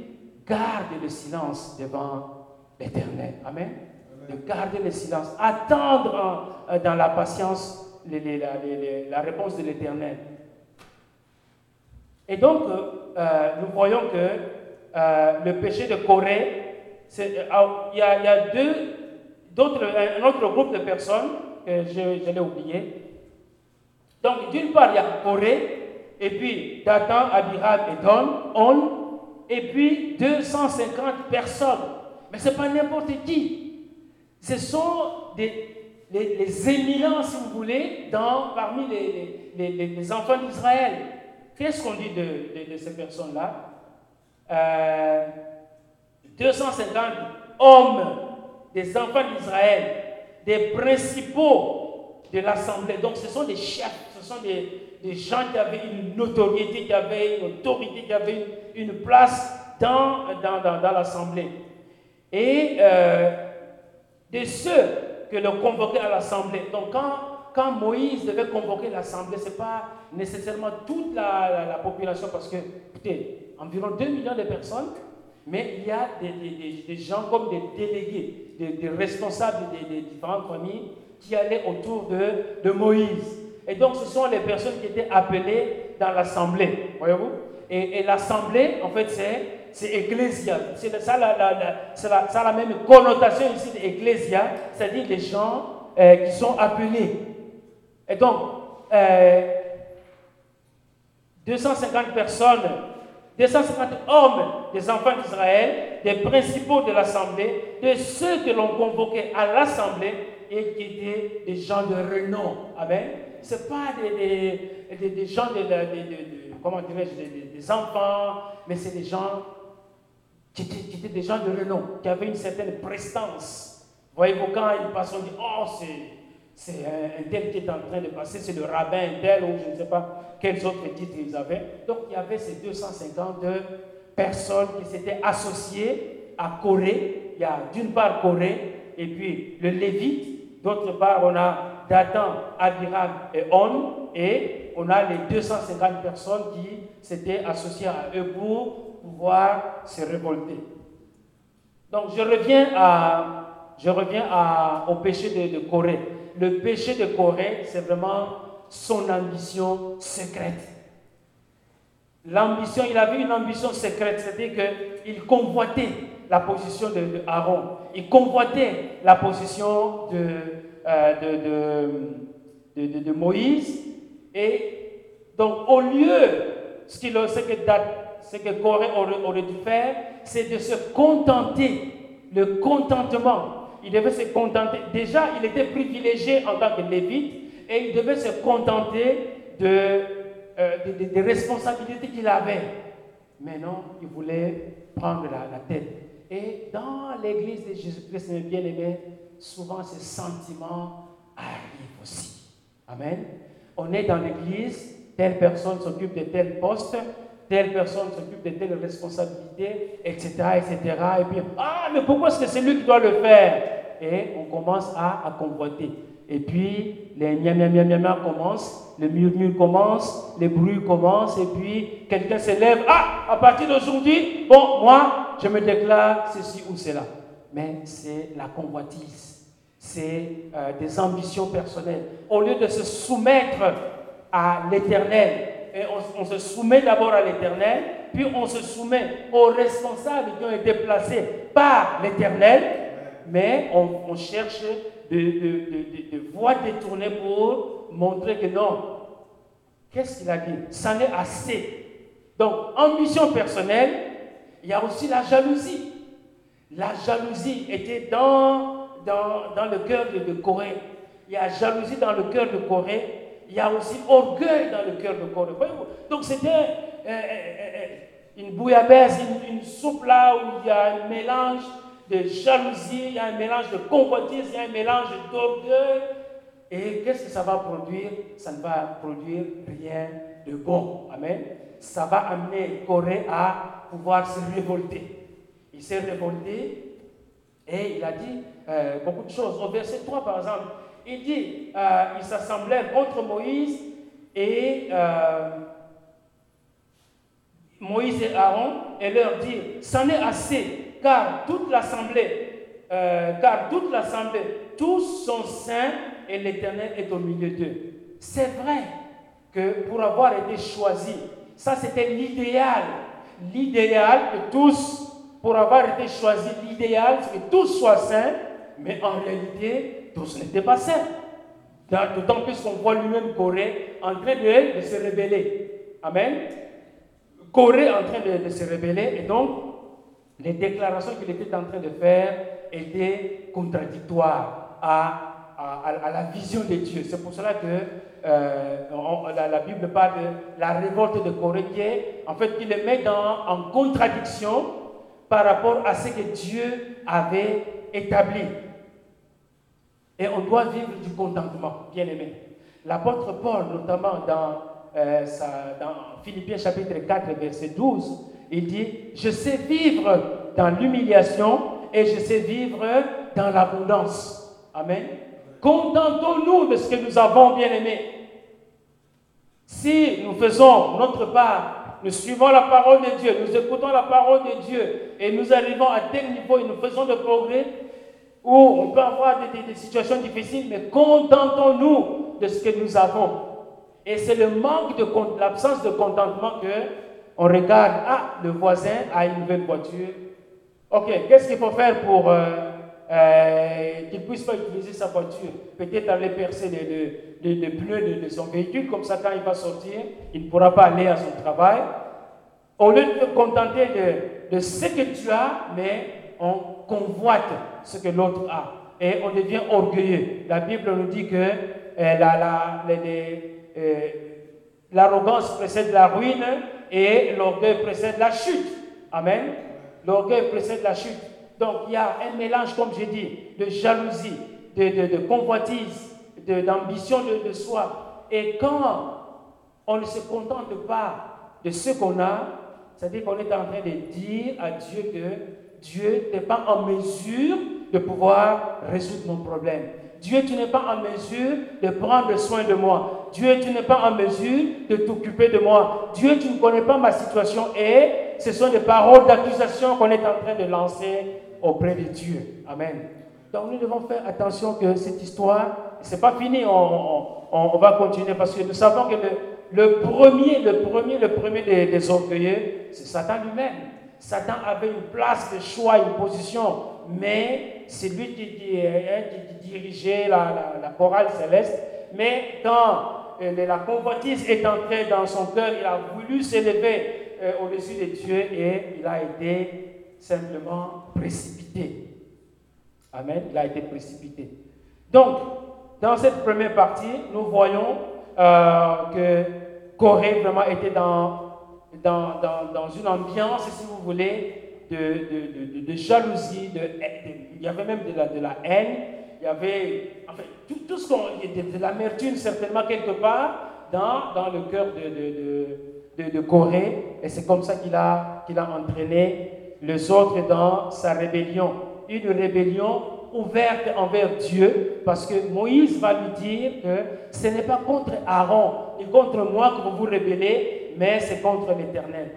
garde le silence devant l'éternel. Amen. De garder le silence. Attendre euh, dans la patience la réponse de l'éternel. Et donc, euh, euh, nous voyons que le péché de Corée, il y, a, deux, d'autres, un autre groupe de personnes je, l'ai oublié. Donc, d'une part, il y a Corée, et puis Dathan, Abiram et Don, On, et puis 250 personnes. Ce n'est pas n'importe qui. Ce sont des, les, éminents, si vous voulez, dans, parmi les, enfants d'Israël. Qu'est-ce qu'on dit de, ces personnes-là? Euh, 250 hommes des enfants d'Israël des principaux de l'Assemblée. Donc ce sont des chefs, ce sont des, gens qui avaient une notoriété, qui avaient une autorité, qui avaient une, place dans, l'Assemblée. Et euh, de ceux que l'on convoquait à l'Assemblée. Donc quand, quand Moïse devait convoquer l'Assemblée, ce n'est pas nécessairement toute la, la, population, parce que, écoutez, environ 2 millions de personnes, mais il y a des, des, des gens comme des délégués des, responsables des, différentes familles qui allaient autour de, de, Moïse. Et donc, ce sont les personnes qui étaient appelées dans l'assemblée, voyez-vous? Et, l'assemblée, en fait, c'est c'est ecclésia. C'est ça la, la, même connotation ici d'ecclésia, c'est-à-dire les gens euh, qui sont appelés. Et donc, 250 euh, personnes 250 hommes des enfants d'Israël, des principaux de l'assemblée, de ceux que l'on convoquait à l'assemblée et qui étaient des gens de renom. Amen. Ce n'est pas des, des, des, gens de, comment des, enfants, mais c'est des gens qui étaient, des gens de renom, qui avaient une certaine prestance. Voyez-vous, quand passent, on dit, oh, c'est un, tel qui est en train de passer, c'est le rabbin tel, ou je ne sais pas quels autres titres ils avaient. Donc il y avait ces 250 personnes qui s'étaient associées à Corée. Il y a d'une part Corée, et puis le Lévite, D'autre part, on a Dathan, Abiram et On. Et on a les 250 personnes qui s'étaient associées à eux pour pouvoir se révolter. Donc je reviens, à, je reviens au péché de, Corée. Le péché de Corée, c'est vraiment son ambition secrète. L'ambition, il avait une ambition secrète, c'est-à-dire qu'il convoitait la position de, Aaron, il convoitait la position de, euh, de, Moïse, et donc au lieu, ce, qu'il, ce que, ce que Corée aurait, dû faire, c'est de se contenter, le contentement. Il devait se contenter. Déjà, il était privilégié en tant que lévite, et il devait se contenter de euh, des, responsabilités qu'il avait. Mais non, il voulait prendre la, tête. Et dans l'église de Jésus-Christ, mes bien-aimés, souvent ces sentiments arrivent aussi. Amen. On est dans l'église, telle personne s'occupe de tel poste, telle personne s'occupe de telle responsabilité, etc., etc. Et puis, ah, mais pourquoi est-ce que c'est lui qui doit le faire? Et on commence à, à convoiter. Et puis, les miam miam miam miam commencent, le murmure commence, les bruits commencent, et puis quelqu'un se lève. Ah, à partir d'aujourd'hui, bon, moi, je me déclare ceci ou cela. Mais c'est la convoitise, c'est euh, des ambitions personnelles. Au lieu de se soumettre à l'éternel, on, se soumet d'abord à l'éternel, puis on se soumet aux responsables qui ont été placés par l'éternel, mais on, cherche de, de, voix détournées pour montrer que non. Qu'est-ce qu'il a dit? Ça n'est assez. Donc, ambition personnelle, il y a aussi la jalousie. La jalousie était dans, le cœur de, Corée. Il y a jalousie dans le cœur de Corée. Il y a aussi orgueil dans le cœur de Corée. Donc, c'était euh, euh, euh, une bouillabaisse, une, soupe là où il y a un mélange de jalousie, il y a un mélange de convoitise, il y a un mélange d'orgueil. Et qu'est-ce que ça va produire? Ça ne va produire rien de bon. Amen. Ça va amener Corée à pouvoir se révolter. Il s'est révolté et il a dit beaucoup de choses. Au verset 3, par exemple, il dit euh, ils s'assemblèrent contre Moïse et euh, Moïse et Aaron et leur dire C'en est assez car toute l'assemblée, euh, car toute l'assemblée, tous sont saints et l'Éternel est au milieu d'eux. C'est vrai que pour avoir été choisi, ça c'était l'idéal. L'idéal que tous, pour avoir été choisi, l'idéal c'est que tous soient saints, mais en réalité, tous n'étaient pas saints. D'autant plus qu'on voit lui-même Corée en train de, se rébeller. Amen. Corée en train de, se rébeller, et donc les déclarations qu'il était en train de faire étaient contradictoires à, à, la vision de Dieu. C'est pour cela que euh, la, Bible parle de la révolte de Corée qui est, en fait, qui le met dans, en contradiction par rapport à ce que Dieu avait établi. Et on doit vivre du contentement, bien aimé. L'apôtre Paul, notamment dans, euh, Philippiens chapitre 4, verset 12, il dit, je sais vivre dans l'humiliation et je sais vivre dans l'abondance. Amen. Contentons-nous de ce que nous avons bien aimé. Si nous faisons notre part, nous suivons la parole de Dieu, nous écoutons la parole de Dieu et nous arrivons à tel niveau et nous faisons de progrès, où on peut avoir des, situations difficiles, mais contentons-nous de ce que nous avons. Et c'est le manque de l'absence de contentement que on regarde, ah, le voisin a une nouvelle voiture. Ok, qu'est-ce qu'il faut faire pour euh, euh, qu'il puisse pas utiliser sa voiture? Peut-être aller percer les, pneus de, son véhicule, comme ça quand il va sortir, il ne pourra pas aller à son travail. Au lieu de te contenter de ce que tu as, mais on convoite ce que l'autre a. Et on devient orgueilleux. La Bible nous dit que euh, l'arrogance précède la ruine et l'orgueil précède la chute. Amen. L'orgueil précède la chute. Donc il y a un mélange, comme j'ai dit, de jalousie, de, convoitise, d'ambition de, soi. Et quand on ne se contente pas de ce qu'on a, c'est-à-dire qu'on est en train de dire à Dieu que Dieu n'est pas en mesure de pouvoir résoudre mon problème. Dieu, tu n'es pas en mesure de prendre soin de moi. Dieu, tu n'es pas en mesure de t'occuper de moi. Dieu, tu ne connais pas ma situation. Et ce sont des paroles d'accusation qu'on est en train de lancer auprès de Dieu. Amen. Donc nous devons faire attention que cette histoire, c'est pas fini, on, va continuer parce que nous savons que le, premier, le premier, le premier des, des orgueilleux, c'est Satan lui-même. Satan avait une place de choix, une position, mais c'est lui qui, hein, dirigeait la, chorale céleste. Mais quand euh, la convoitise est entrée dans son cœur, il a voulu s'élever euh, au-dessus de Dieu et il a été simplement précipité. Amen. Il a été précipité. Donc, dans cette première partie, nous voyons euh, que Corée vraiment était dans une ambiance, si vous voulez, de, de, de, de jalousie, il y avait même de la, de la haine, il y avait enfin, tout, tout ce qu'on. de, l'amertume certainement quelque part dans, dans le cœur de, de, Corée, et c'est comme ça qu'il a, qu'il a entraîné les autres dans sa rébellion. Une rébellion ouverte envers Dieu, parce que Moïse va lui dire que ce n'est pas contre Aaron et contre moi que vous vous rébellez, mais c'est contre l'Éternel.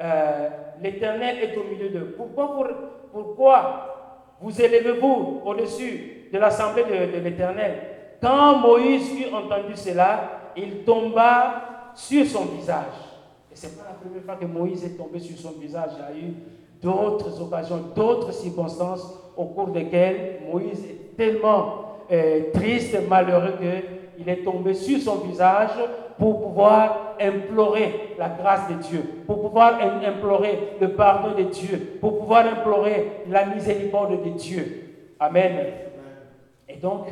Euh, L'Éternel est au milieu d'eux. Pourquoi, pourquoi vous élevez-vous au-dessus de l'assemblée de, l'Éternel? Quand Moïse eut entendu cela, il tomba sur son visage. Et ce n'est pas la première fois que Moïse est tombé sur son visage. Il y a eu d'autres occasions, d'autres circonstances au cours desquelles Moïse est tellement euh, triste, malheureux qu'il est tombé sur son visage pour pouvoir implorer la grâce de Dieu, pour pouvoir implorer le pardon de Dieu, pour pouvoir implorer la miséricorde de Dieu. Amen. Et donc,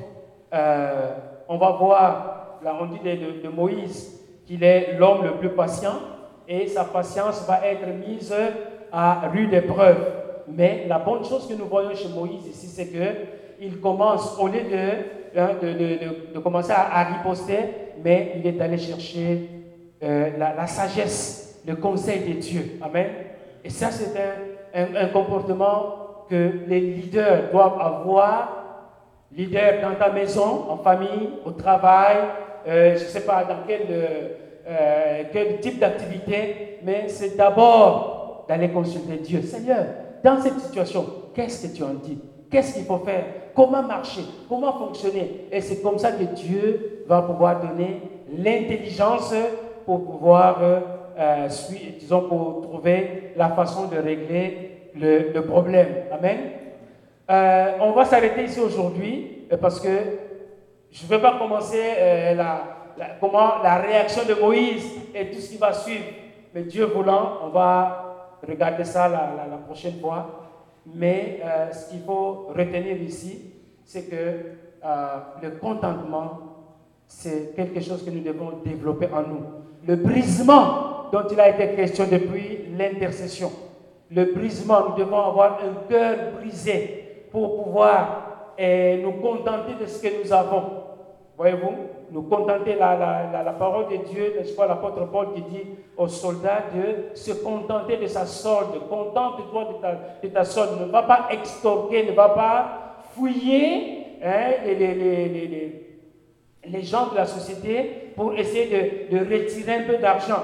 euh, on va voir, la on de, de Moïse qu'il est l'homme le plus patient et sa patience va être mise à rude épreuve. Mais la bonne chose que nous voyons chez Moïse ici, c'est qu'il commence, au lieu de, hein, de, de commencer à, à riposter, mais il est allé chercher euh, la, sagesse, le conseil de Dieu. Amen. Et ça, c'est un, comportement que les leaders doivent avoir. Leader dans ta maison, en famille, au travail, euh, je ne sais pas dans quel, euh, quel type d'activité, mais c'est d'abord d'aller consulter Dieu. Seigneur, dans cette situation, qu'est-ce que tu en dis? Qu'est-ce qu'il faut faire? Comment marcher? Comment fonctionner? Et c'est comme ça que Dieu va pouvoir donner l'intelligence pour pouvoir, euh, disons, pour trouver la façon de régler le, problème. Amen? Euh, on va s'arrêter ici aujourd'hui euh, parce que je ne veux pas commencer la, réaction de Moïse et tout ce qui va suivre. Mais Dieu voulant, on va regarder ça la prochaine fois. Mais ce qu'il faut retenir ici, c'est que le contentement, c'est quelque chose que nous devons développer en nous le brisement dont il a été question depuis l'intercession. Le brisement, nous devons avoir un cœur brisé pour pouvoir nous contenter de ce que nous avons. Voyez-vous Nous contenter la, la, la, parole de Dieu, n'est-ce l'apôtre Paul qui dit aux soldats de se contenter de sa solde. Contente-toi de ta, de ta solde. Ne va pas extorquer, ne va pas fouiller hein, les, les, les les gens de la société pour essayer de, retirer un peu d'argent.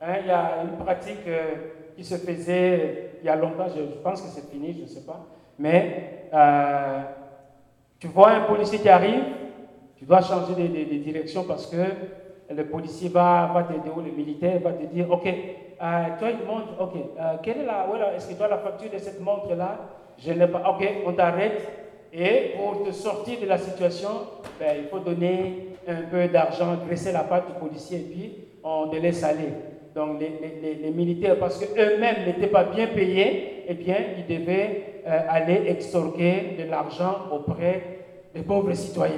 Hein, il y a une pratique euh, qui se faisait euh, il y a longtemps, je, pense que c'est fini, je ne sais pas. Mais euh, tu vois un policier qui arrive, tu dois changer de, direction parce que le policier va, va t'aider ou le militaire va te dire, OK, toi une montre, OK, quelle est la, est-ce que tu as la facture de cette montre-là Je n'ai pas, OK, on t'arrête et pour te sortir de la situation, ben, il faut donner un peu d'argent, graisser la patte du policier et puis on te laisse aller. Donc les, militaires, parce qu'eux-mêmes n'étaient pas bien payés, eh bien, ils devaient euh, aller extorquer de l'argent auprès des pauvres citoyens.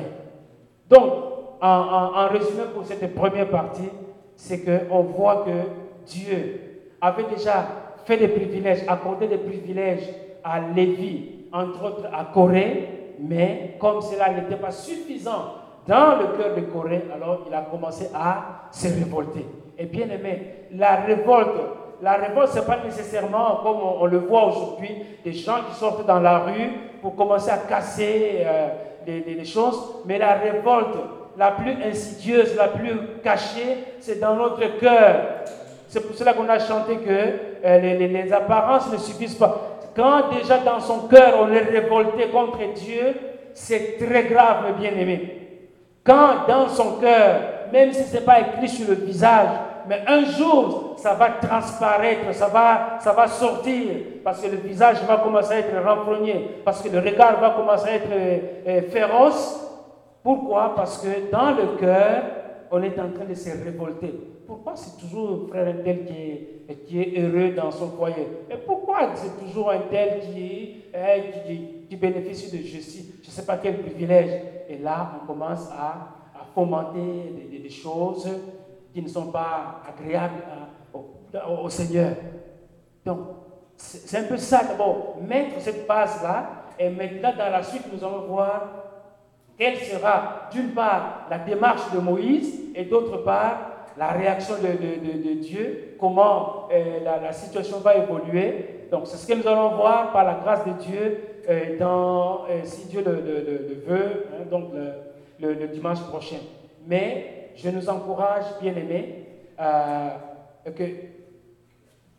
Donc, en, résumé pour cette première partie, c'est qu'on voit que Dieu avait déjà fait des privilèges, accordé des privilèges à Lévi, entre autres à Corée, mais comme cela n'était pas suffisant dans le cœur de Corée, alors il a commencé à se révolter. Et bien aimé, la révolte, la révolte, ce n'est pas nécessairement, comme on, le voit aujourd'hui, des gens qui sortent dans la rue pour commencer à casser euh, les, choses, mais la révolte la plus insidieuse, la plus cachée, c'est dans notre cœur. C'est pour cela qu'on a chanté que euh, les, les, apparences ne suffisent pas. Quand déjà dans son cœur on est révolté contre Dieu, c'est très grave, mes bien-aimés. Quand dans son cœur, même si ce n'est pas écrit sur le visage, mais un jour, ça va transparaître, ça va, ça va sortir, parce que le visage va commencer à être renfrogné, parce que le regard va commencer à être euh, euh, féroce. Pourquoi? Parce que dans le cœur, on est en train de se révolter. Pourquoi c'est toujours frère un tel qui est, heureux dans son foyer? Et pourquoi c'est toujours un tel qui, qui, bénéficie de justice Je ne sais pas quel privilège. Et là, on commence à, à fomenter des, des choses qui ne sont pas agréables au, Seigneur. Donc, c'est un peu ça d'abord, mettre cette base-là, et maintenant dans la suite, nous allons voir quelle sera d'une part la démarche de Moïse et d'autre part la réaction de, Dieu, comment euh, la, situation va évoluer. Donc c'est ce que nous allons voir par la grâce de Dieu, euh, euh, si Dieu le, veut, hein, donc le, dimanche prochain. Mais je nous encourage, bien aimés, euh, que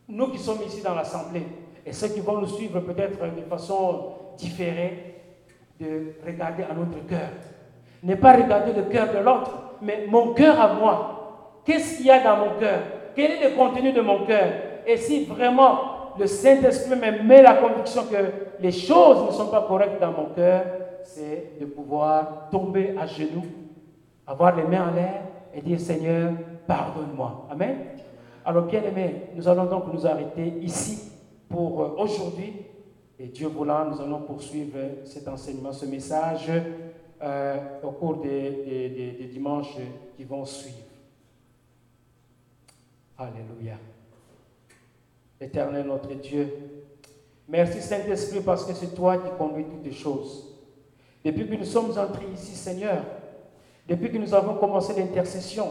nous qui sommes ici dans l'Assemblée, et ceux qui vont nous suivre peut-être de façon différée, de regarder à notre cœur. Ne pas regarder le cœur de l'autre, mais mon cœur à moi. Qu'est-ce qu'il y a dans mon cœur? Quel est le contenu de mon cœur? Et si vraiment le Saint-Esprit me met la conviction que les choses ne sont pas correctes dans mon cœur, c'est de pouvoir tomber à genoux, avoir les mains en l'air et dire Seigneur, pardonne-moi. Amen. Alors bien aimé, nous allons donc nous arrêter ici pour euh, aujourd'hui. Et Dieu voulant, nous allons poursuivre cet enseignement, ce message euh, au cours des, des dimanches qui vont suivre. Alléluia. Éternel notre Dieu, merci Saint-Esprit parce que c'est toi qui conduis toutes les choses. Depuis que nous sommes entrés ici, Seigneur, depuis que nous avons commencé l'intercession,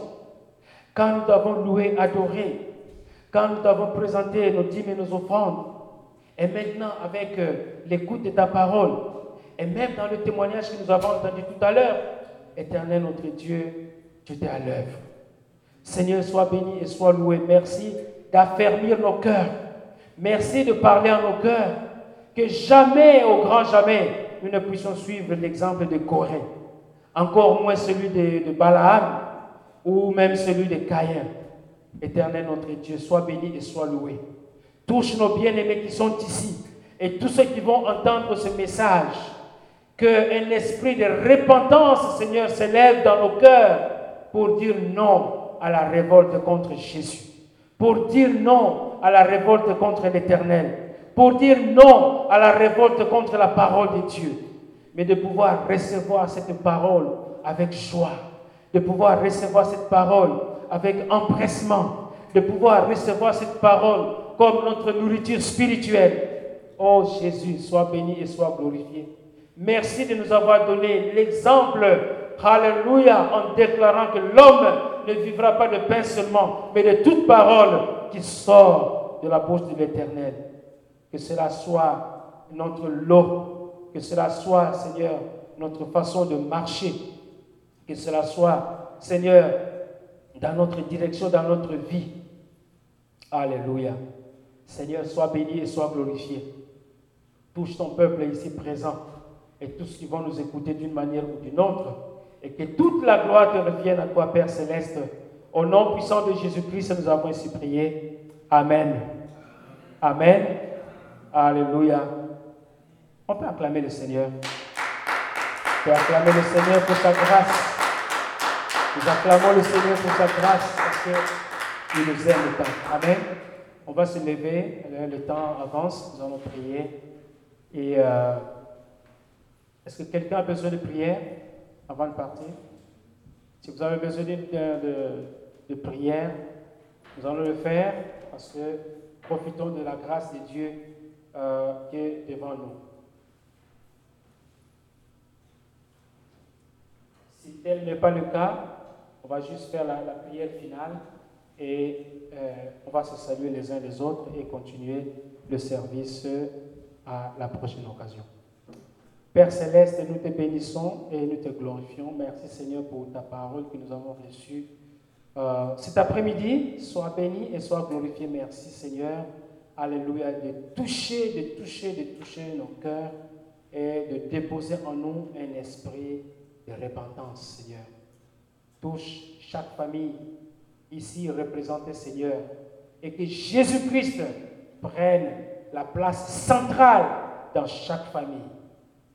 quand nous avons loué, adoré, quand nous avons présenté nos dîmes et nos offrandes, et maintenant avec euh, l'écoute de ta parole, et même dans le témoignage que nous avons entendu tout à l'heure, éternel notre Dieu, tu es à l'œuvre. Seigneur, sois béni et sois loué. Merci d'affermir nos cœurs. Merci de parler à nos cœurs. Que jamais, au grand jamais, nous ne puissions suivre l'exemple de Corée encore moins celui de, Balaam ou même celui de Caïn. Éternel notre Dieu, sois béni et sois loué. Touche nos bien-aimés qui sont ici et tous ceux qui vont entendre ce message. Qu'un esprit de repentance, Seigneur, s'élève dans nos cœurs pour dire non à la révolte contre Jésus. Pour dire non à la révolte contre l'Éternel. Pour dire non à la révolte contre la parole de Dieu mais de pouvoir recevoir cette parole avec joie, de pouvoir recevoir cette parole avec empressement, de pouvoir recevoir cette parole comme notre nourriture spirituelle. Oh Jésus, sois béni et sois glorifié. Merci de nous avoir donné l'exemple, Alléluia, en déclarant que l'homme ne vivra pas de pain seulement, mais de toute parole qui sort de la bouche de l'Éternel. Que cela soit notre lot que cela soit, Seigneur, notre façon de marcher, que cela soit, Seigneur, dans notre direction, dans notre vie. Alléluia. Seigneur, sois béni et sois glorifié. Touche ton peuple ici présent et tous qui vont nous écouter d'une manière ou d'une autre. Et que toute la gloire te revienne à toi, Père céleste. Au nom puissant de Jésus-Christ, nous avons ainsi prié. Amen. Amen. Alléluia. On peut acclamer le Seigneur. On peut acclamer le Seigneur pour sa grâce. Nous acclamons le Seigneur pour sa grâce parce qu'il nous aime tant. Amen. On va se lever, le temps avance, nous allons prier. Et euh, est-ce que quelqu'un a besoin de prière avant de partir? Si vous avez besoin de prière, nous allons le faire parce que profitons de la grâce de Dieu euh, qui est devant nous. Si tel n'est pas le cas, on va juste faire la, prière finale et euh, on va se saluer les uns les autres et continuer le service à la prochaine occasion. Père céleste, nous te bénissons et nous te glorifions. Merci Seigneur pour ta parole que nous avons reçue. Euh, cet après-midi, sois béni et sois glorifié. Merci Seigneur. Alléluia. De toucher, de toucher, de toucher nos cœurs et de déposer en nous un esprit de repentance, Seigneur. Touche chaque famille ici représentée, Seigneur, et que Jésus-Christ prenne la place centrale dans chaque famille.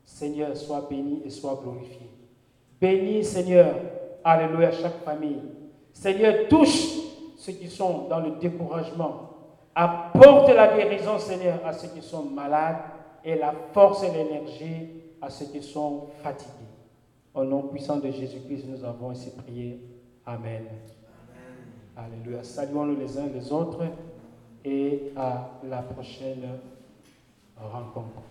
Seigneur, sois béni et sois glorifié. Bénis, Seigneur, alléluia, chaque famille. Seigneur, touche ceux qui sont dans le découragement. Apporte la guérison, Seigneur, à ceux qui sont malades et la force et l'énergie à ceux qui sont fatigués. Au nom puissant de Jésus-Christ, nous avons ainsi prié. Amen. Alléluia. Saluons-nous les uns les autres et à la prochaine rencontre.